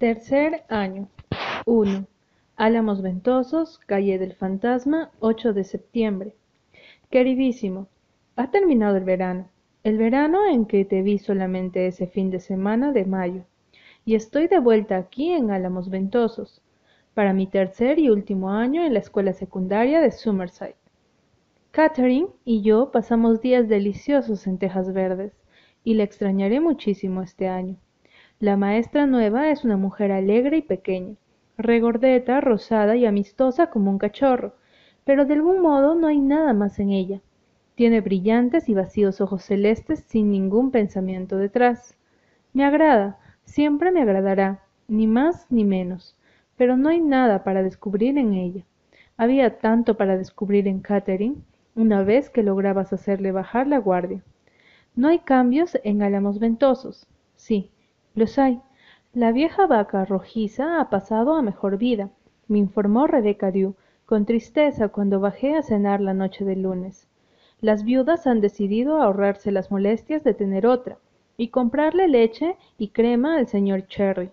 Tercer año. 1. Álamos Ventosos, Calle del Fantasma, 8 de septiembre. Queridísimo, ha terminado el verano. El verano en que te vi solamente ese fin de semana de mayo. Y estoy de vuelta aquí en Álamos Ventosos, para mi tercer y último año en la escuela secundaria de Summerside. Catherine y yo pasamos días deliciosos en Tejas Verdes, y la extrañaré muchísimo este año. La maestra nueva es una mujer alegre y pequeña, regordeta, rosada y amistosa como un cachorro, pero de algún modo no hay nada más en ella. Tiene brillantes y vacíos ojos celestes sin ningún pensamiento detrás. Me agrada, siempre me agradará, ni más ni menos, pero no hay nada para descubrir en ella. Había tanto para descubrir en Catherine, una vez que lograbas hacerle bajar la guardia. No hay cambios en Álamos Ventosos. Sí, los hay. La vieja vaca rojiza ha pasado a mejor vida, me informó Rebecca Dew, con tristeza cuando bajé a cenar la noche del lunes. Las viudas han decidido ahorrarse las molestias de tener otra y comprarle leche y crema al señor Cherry.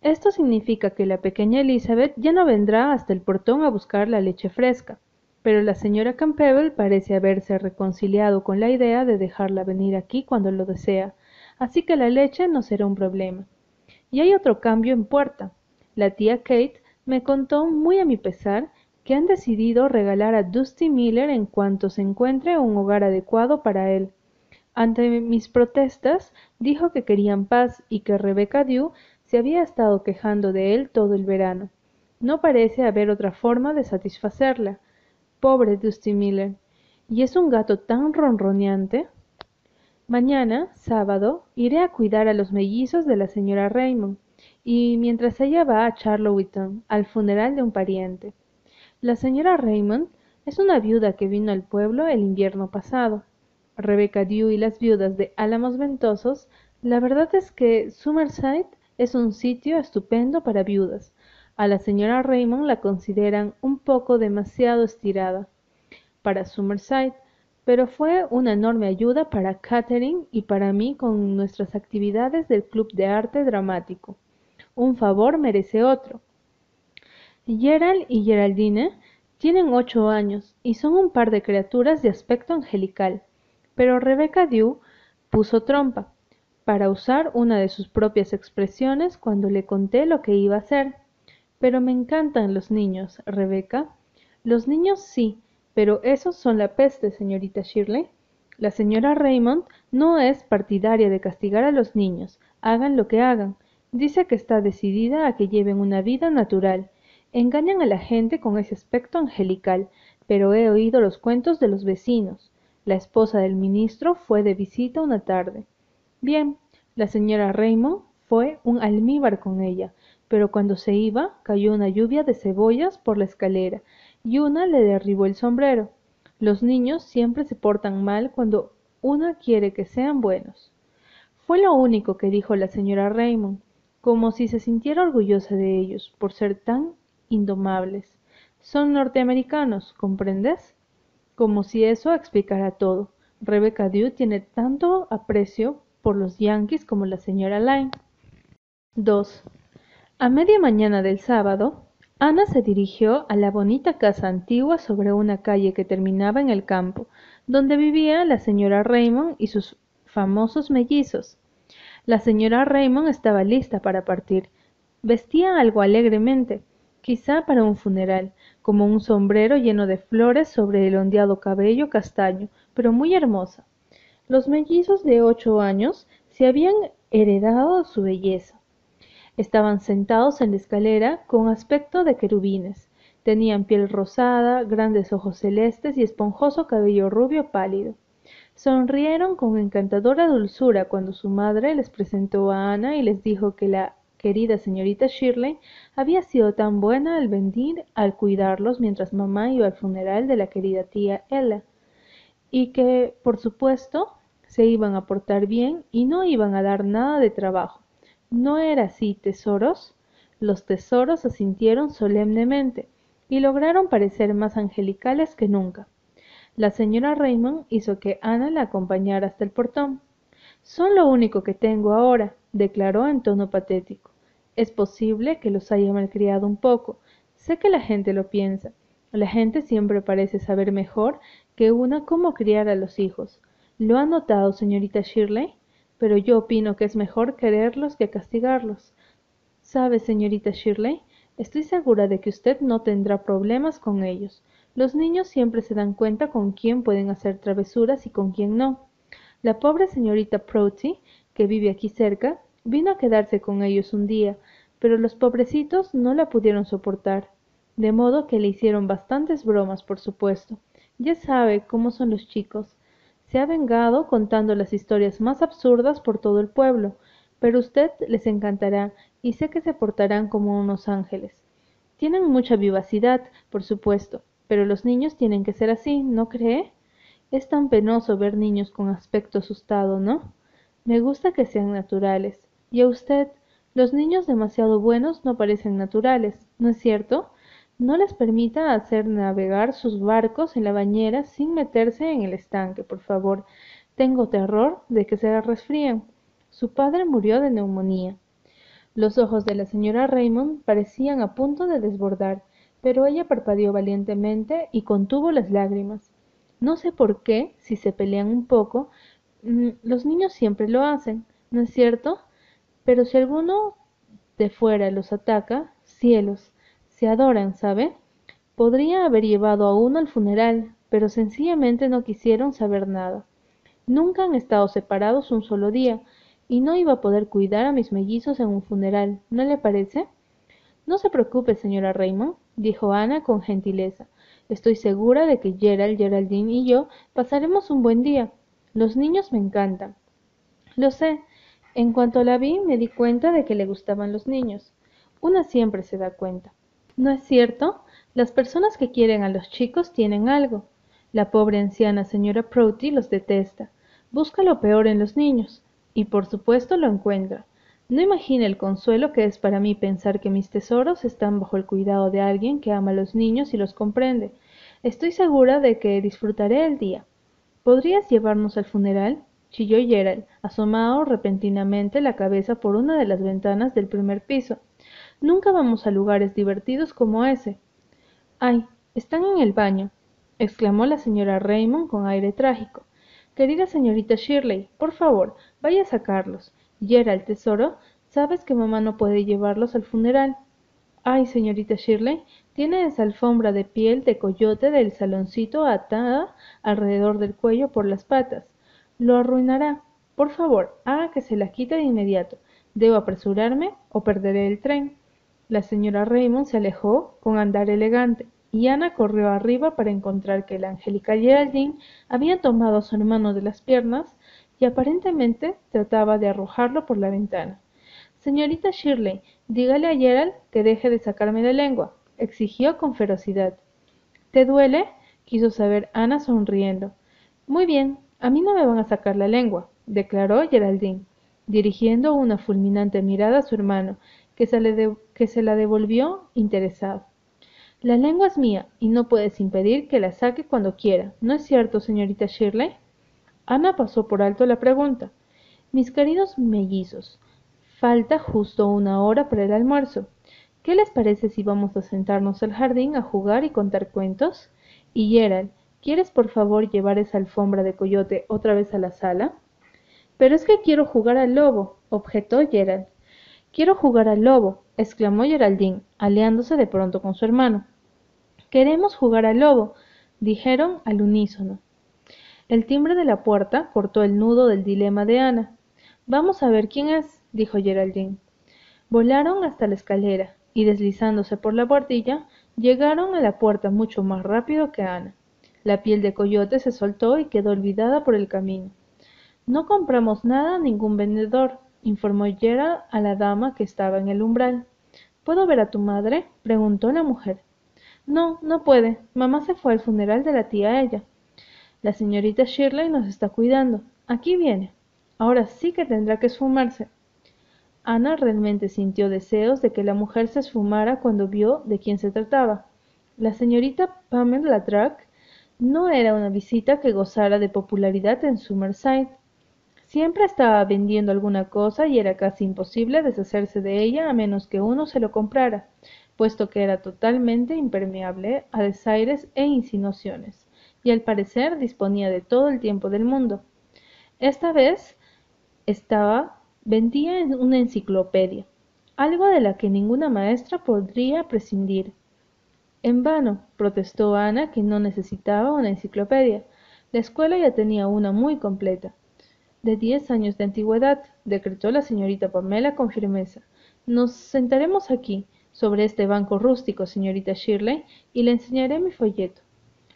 Esto significa que la pequeña Elizabeth ya no vendrá hasta el portón a buscar la leche fresca, pero la señora Campbell parece haberse reconciliado con la idea de dejarla venir aquí cuando lo desea, así que la leche no será un problema. Y hay otro cambio en puerta. La tía Kate me contó, muy a mi pesar, que han decidido regalar a Dusty Miller en cuanto se encuentre un hogar adecuado para él. Ante mis protestas, dijo que querían paz y que Rebecca Dew se había estado quejando de él todo el verano. No parece haber otra forma de satisfacerla. Pobre Dusty Miller. Y es un gato tan ronroneante. Mañana, sábado, iré a cuidar a los mellizos de la señora Raymond, y mientras ella va a Charlottetown, al funeral de un pariente. La señora Raymond es una viuda que vino al pueblo el invierno pasado. Rebecca Dew y las viudas de Álamos Ventosos, la verdad es que Summerside es un sitio estupendo para viudas. A la señora Raymond la consideran un poco demasiado estirada para Summerside, pero fue una enorme ayuda para Catherine y para mí con nuestras actividades del Club de Arte Dramático. Un favor merece otro. Gerald y Geraldine tienen ocho años y son un par de criaturas de aspecto angelical, pero Rebecca Dew puso trompa, para usar una de sus propias expresiones cuando le conté lo que iba a hacer. Pero me encantan los niños, Rebecca. Los niños sí, pero esos son la peste, señorita Shirley. La señora Raymond no es partidaria de castigar a los niños, hagan lo que hagan. Dice que está decidida a que lleven una vida natural. Engañan a la gente con ese aspecto angelical, pero he oído los cuentos de los vecinos. La esposa del ministro fue de visita una tarde. Bien, la señora Raymond fue un almíbar con ella, pero cuando se iba cayó una lluvia de cebollas por la escalera y una le derribó el sombrero. Los niños siempre se portan mal cuando una quiere que sean buenos. Fue lo único que dijo la señora Raymond, como si se sintiera orgullosa de ellos por ser tan indomables. Son norteamericanos, ¿comprendes? Como si eso explicara todo. Rebecca Dew tiene tanto aprecio por los Yankees como la señora Lyne. 2. A media mañana del sábado, Ana se dirigió a la bonita casa antigua sobre una calle que terminaba en el campo, donde vivía la señora Raymond y sus famosos mellizos. La señora Raymond estaba lista para partir. Vestía algo alegremente, quizá para un funeral, como un sombrero lleno de flores sobre el ondeado cabello castaño, pero muy hermosa. Los mellizos de ocho años se habían heredado su belleza. Estaban sentados en la escalera con aspecto de querubines. Tenían piel rosada, grandes ojos celestes y esponjoso cabello rubio pálido. Sonrieron con encantadora dulzura cuando su madre les presentó a Ana y les dijo que la querida señorita Shirley había sido tan buena al venir al cuidarlos mientras mamá iba al funeral de la querida tía Ella, y que, por supuesto, se iban a portar bien y no iban a dar nada de trabajo. ¿No era así, tesoros? Los tesoros asintieron solemnemente y lograron parecer más angelicales que nunca. La señora Raymond hizo que Ana la acompañara hasta el portón. Son lo único que tengo ahora, declaró en tono patético. Es posible que los haya malcriado un poco. Sé que la gente lo piensa. La gente siempre parece saber mejor que una cómo criar a los hijos. ¿Lo ha notado, señorita Shirley? Pero yo opino que es mejor quererlos que castigarlos. ¿Sabe, señorita Shirley? Estoy segura de que usted no tendrá problemas con ellos. Los niños siempre se dan cuenta con quién pueden hacer travesuras y con quién no. La pobre señorita Prouty, que vive aquí cerca, vino a quedarse con ellos un día, pero los pobrecitos no la pudieron soportar, de modo que le hicieron bastantes bromas, por supuesto. Ya sabe cómo son los chicos. Se ha vengado contando las historias más absurdas por todo el pueblo, pero usted les encantará y sé que se portarán como unos ángeles. Tienen mucha vivacidad, por supuesto, pero los niños tienen que ser así, ¿no cree? Es tan penoso ver niños con aspecto asustado, ¿no? Me gusta que sean naturales. Y a usted, los niños demasiado buenos no parecen naturales, ¿no es cierto? No les permita hacer navegar sus barcos en la bañera sin meterse en el estanque, por favor. Tengo terror de que se resfríen. Su padre murió de neumonía. Los ojos de la señora Raymond parecían a punto de desbordar, pero ella parpadeó valientemente y contuvo las lágrimas. No sé por qué, si se pelean un poco, mm, los niños siempre lo hacen, ¿no es cierto? Pero si alguno de fuera los ataca, cielos, se adoran, ¿sabe? Podría haber llevado a uno al funeral, pero sencillamente no quisieron saber nada. Nunca han estado separados un solo día, y no iba a poder cuidar a mis mellizos en un funeral, ¿no le parece? No se preocupe, señora Raymond, dijo Ana con gentileza. Estoy segura de que Gerald, Geraldine y yo pasaremos un buen día. Los niños me encantan. Lo sé. En cuanto la vi, me di cuenta de que le gustaban los niños. Una siempre se da cuenta. ¿No es cierto? Las personas que quieren a los chicos tienen algo. La pobre anciana señora Prouty los detesta. Busca lo peor en los niños y por supuesto lo encuentra. No imagine el consuelo que es para mí pensar que mis tesoros están bajo el cuidado de alguien que ama a los niños y los comprende. Estoy segura de que disfrutaré el día. ¿Podrías llevarnos al funeral? chilló Gerald, asomado repentinamente la cabeza por una de las ventanas del primer piso. Nunca vamos a lugares divertidos como ese. Ay, están en el baño, exclamó la señora Raymond con aire trágico. Querida señorita Shirley, por favor, vaya a sacarlos. el tesoro, sabes que mamá no puede llevarlos al funeral. Ay, señorita Shirley, tiene esa alfombra de piel de coyote del saloncito atada alrededor del cuello por las patas. Lo arruinará. Por favor, haga que se la quite de inmediato. Debo apresurarme o perderé el tren. La señora Raymond se alejó con andar elegante y Ana corrió arriba para encontrar que la Angélica Geraldine había tomado a su hermano de las piernas y aparentemente trataba de arrojarlo por la ventana. Señorita Shirley, dígale a Gerald que deje de sacarme la lengua, exigió con ferocidad. ¿Te duele? quiso saber Ana sonriendo. Muy bien, a mí no me van a sacar la lengua, declaró Geraldine, dirigiendo una fulminante mirada a su hermano, que se, que se la devolvió interesado. La lengua es mía y no puedes impedir que la saque cuando quiera. ¿No es cierto, señorita Shirley? Ana pasó por alto la pregunta. Mis queridos mellizos, falta justo una hora para el almuerzo. ¿Qué les parece si vamos a sentarnos al jardín a jugar y contar cuentos? Y Gerald, ¿quieres por favor llevar esa alfombra de coyote otra vez a la sala? Pero es que quiero jugar al lobo, objetó Gerald. Quiero jugar al lobo, exclamó Geraldine, aliándose de pronto con su hermano. Queremos jugar al lobo, dijeron al unísono. El timbre de la puerta cortó el nudo del dilema de Ana. Vamos a ver quién es, dijo Geraldine. Volaron hasta la escalera y deslizándose por la bordilla, llegaron a la puerta mucho más rápido que Ana. La piel de coyote se soltó y quedó olvidada por el camino. No compramos nada a ningún vendedor, informó Gerald a la dama que estaba en el umbral. ¿Puedo ver a tu madre? preguntó la mujer. No, no puede. Mamá se fue al funeral de la tía ella. La señorita Shirley nos está cuidando. Aquí viene. Ahora sí que tendrá que esfumarse. Ana realmente sintió deseos de que la mujer se esfumara cuando vio de quién se trataba. La señorita Pamela Track no era una visita que gozara de popularidad en Summerside. Siempre estaba vendiendo alguna cosa y era casi imposible deshacerse de ella a menos que uno se lo comprara, puesto que era totalmente impermeable a desaires e insinuaciones, y al parecer disponía de todo el tiempo del mundo. Esta vez estaba vendía una enciclopedia, algo de la que ninguna maestra podría prescindir. En vano, protestó Ana que no necesitaba una enciclopedia. La escuela ya tenía una muy completa. De diez años de antigüedad, decretó la señorita Pamela con firmeza. Nos sentaremos aquí, sobre este banco rústico, señorita Shirley, y le enseñaré mi folleto.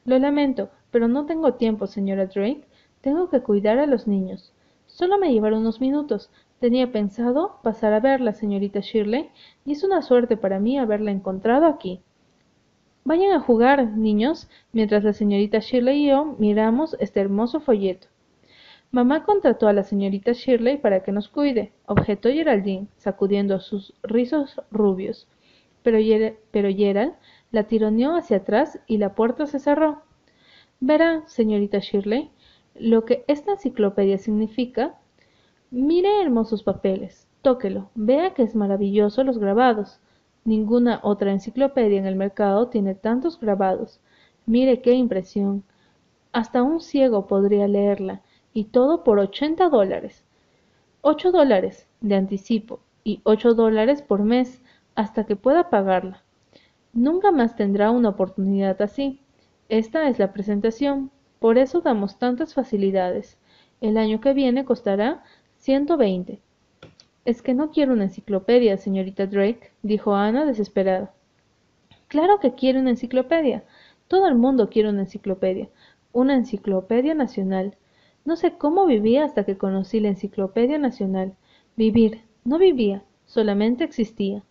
Lo lamento, pero no tengo tiempo, señora Drake. Tengo que cuidar a los niños. Solo me llevará unos minutos. Tenía pensado pasar a verla, señorita Shirley, y es una suerte para mí haberla encontrado aquí. Vayan a jugar, niños, mientras la señorita Shirley y yo miramos este hermoso folleto. Mamá contrató a la señorita Shirley para que nos cuide, objetó Geraldine, sacudiendo sus rizos rubios. Pero, Gerald la tironeó hacia atrás y la puerta se cerró. Verá, señorita Shirley, lo que esta enciclopedia significa Mire hermosos papeles, tóquelo, vea que es maravilloso los grabados. Ninguna otra enciclopedia en el mercado tiene tantos grabados. Mire qué impresión. Hasta un ciego podría leerla, y todo por ochenta dólares. Ocho dólares de anticipo y ocho dólares por mes hasta que pueda pagarla. Nunca más tendrá una oportunidad así. Esta es la presentación, por eso damos tantas facilidades. El año que viene costará Ciento veinte. Es que no quiero una enciclopedia, señorita Drake, dijo Ana desesperada. Claro que quiero una enciclopedia. Todo el mundo quiere una enciclopedia. Una enciclopedia nacional. No sé cómo vivía hasta que conocí la enciclopedia nacional. Vivir. No vivía, solamente existía.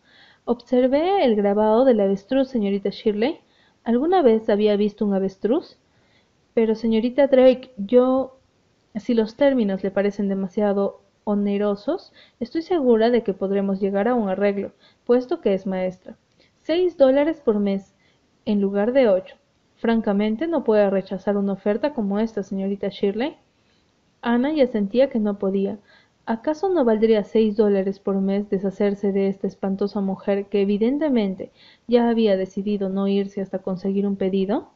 Observé el grabado del avestruz, señorita Shirley. ¿Alguna vez había visto un avestruz? Pero, señorita Drake, yo si los términos le parecen demasiado onerosos, estoy segura de que podremos llegar a un arreglo, puesto que es maestra. Seis dólares por mes, en lugar de ocho. Francamente, no puede rechazar una oferta como esta, señorita Shirley. Ana ya sentía que no podía. ¿Acaso no valdría seis dólares por mes deshacerse de esta espantosa mujer que evidentemente ya había decidido no irse hasta conseguir un pedido?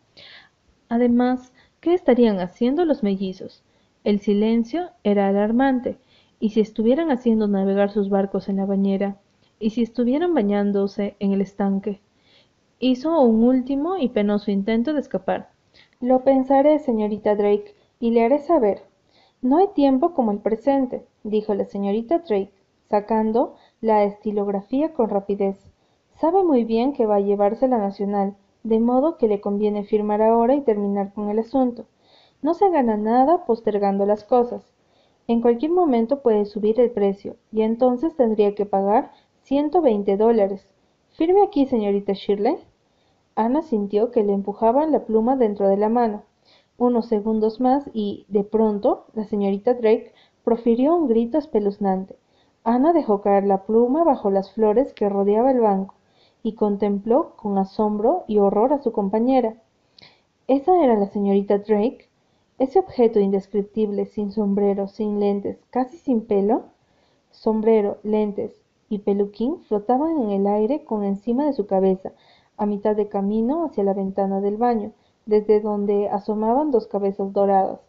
Además, ¿qué estarían haciendo los mellizos? El silencio era alarmante, y si estuvieran haciendo navegar sus barcos en la bañera, y si estuvieran bañándose en el estanque. Hizo un último y penoso intento de escapar. Lo pensaré, señorita Drake, y le haré saber. No hay tiempo como el presente, dijo la señorita Drake, sacando la estilografía con rapidez. Sabe muy bien que va a llevarse la nacional, de modo que le conviene firmar ahora y terminar con el asunto. No se gana nada postergando las cosas. En cualquier momento puede subir el precio, y entonces tendría que pagar ciento veinte dólares. Firme aquí, señorita Shirley. Ana sintió que le empujaban la pluma dentro de la mano. Unos segundos más y, de pronto, la señorita Drake profirió un grito espeluznante. Ana dejó caer la pluma bajo las flores que rodeaba el banco y contempló con asombro y horror a su compañera. ¿Esa era la señorita Drake? Ese objeto indescriptible, sin sombrero, sin lentes, casi sin pelo, sombrero, lentes y peluquín flotaban en el aire con encima de su cabeza, a mitad de camino hacia la ventana del baño, desde donde asomaban dos cabezas doradas.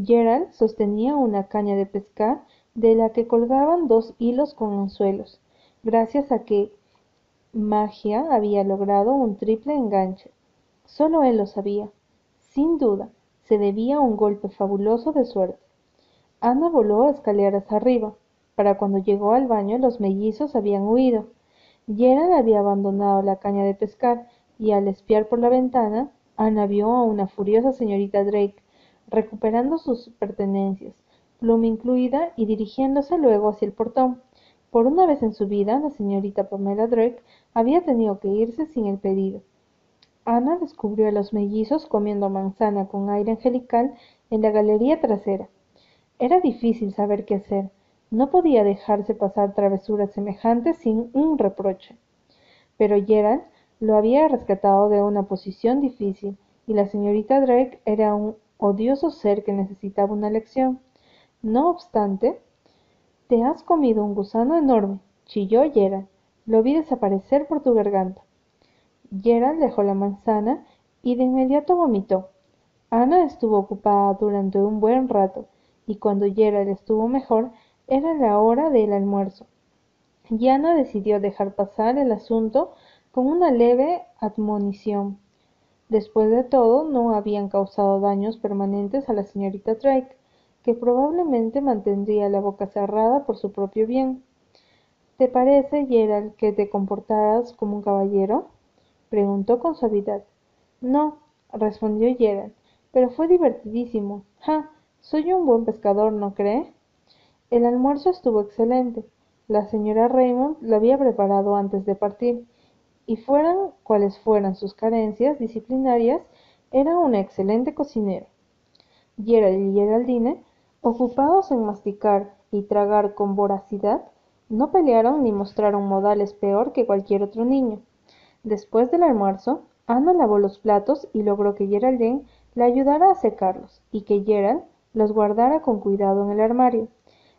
Gerald sostenía una caña de pescar de la que colgaban dos hilos con anzuelos, gracias a que magia había logrado un triple enganche. Solo él lo sabía. Sin duda, se debía a un golpe fabuloso de suerte. Ana voló escaleras arriba. Para cuando llegó al baño los mellizos habían huido. Gerald había abandonado la caña de pescar y al espiar por la ventana, Ana vio a una furiosa señorita Drake recuperando sus pertenencias, pluma incluida, y dirigiéndose luego hacia el portón. Por una vez en su vida, la señorita Pamela Drake había tenido que irse sin el pedido. Ana descubrió a los mellizos comiendo manzana con aire angelical en la galería trasera. Era difícil saber qué hacer. No podía dejarse pasar travesuras semejantes sin un reproche. Pero Gerald lo había rescatado de una posición difícil, y la señorita Drake era un odioso ser que necesitaba una lección. No obstante, te has comido un gusano enorme, chilló Gerald. Lo vi desaparecer por tu garganta. Gerald dejó la manzana y de inmediato vomitó. Ana estuvo ocupada durante un buen rato, y cuando Gerald estuvo mejor, era la hora del almuerzo. Y Ana decidió dejar pasar el asunto con una leve admonición. Después de todo, no habían causado daños permanentes a la señorita Drake, que probablemente mantendría la boca cerrada por su propio bien. ¿Te parece, Gerald, que te comportaras como un caballero? preguntó con suavidad. No, respondió Gerald, pero fue divertidísimo. ¡Ja! Soy un buen pescador, ¿no cree? El almuerzo estuvo excelente. La señora Raymond lo había preparado antes de partir, y fueran cuales fueran sus carencias disciplinarias, era una excelente cocinera. Gerald y Geraldine Ocupados en masticar y tragar con voracidad, no pelearon ni mostraron modales peor que cualquier otro niño. Después del almuerzo, Ana lavó los platos y logró que Geraldine le ayudara a secarlos y que Gerald los guardara con cuidado en el armario.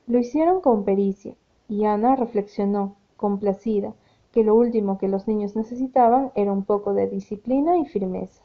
Lo hicieron con pericia, y Ana reflexionó, complacida, que lo último que los niños necesitaban era un poco de disciplina y firmeza.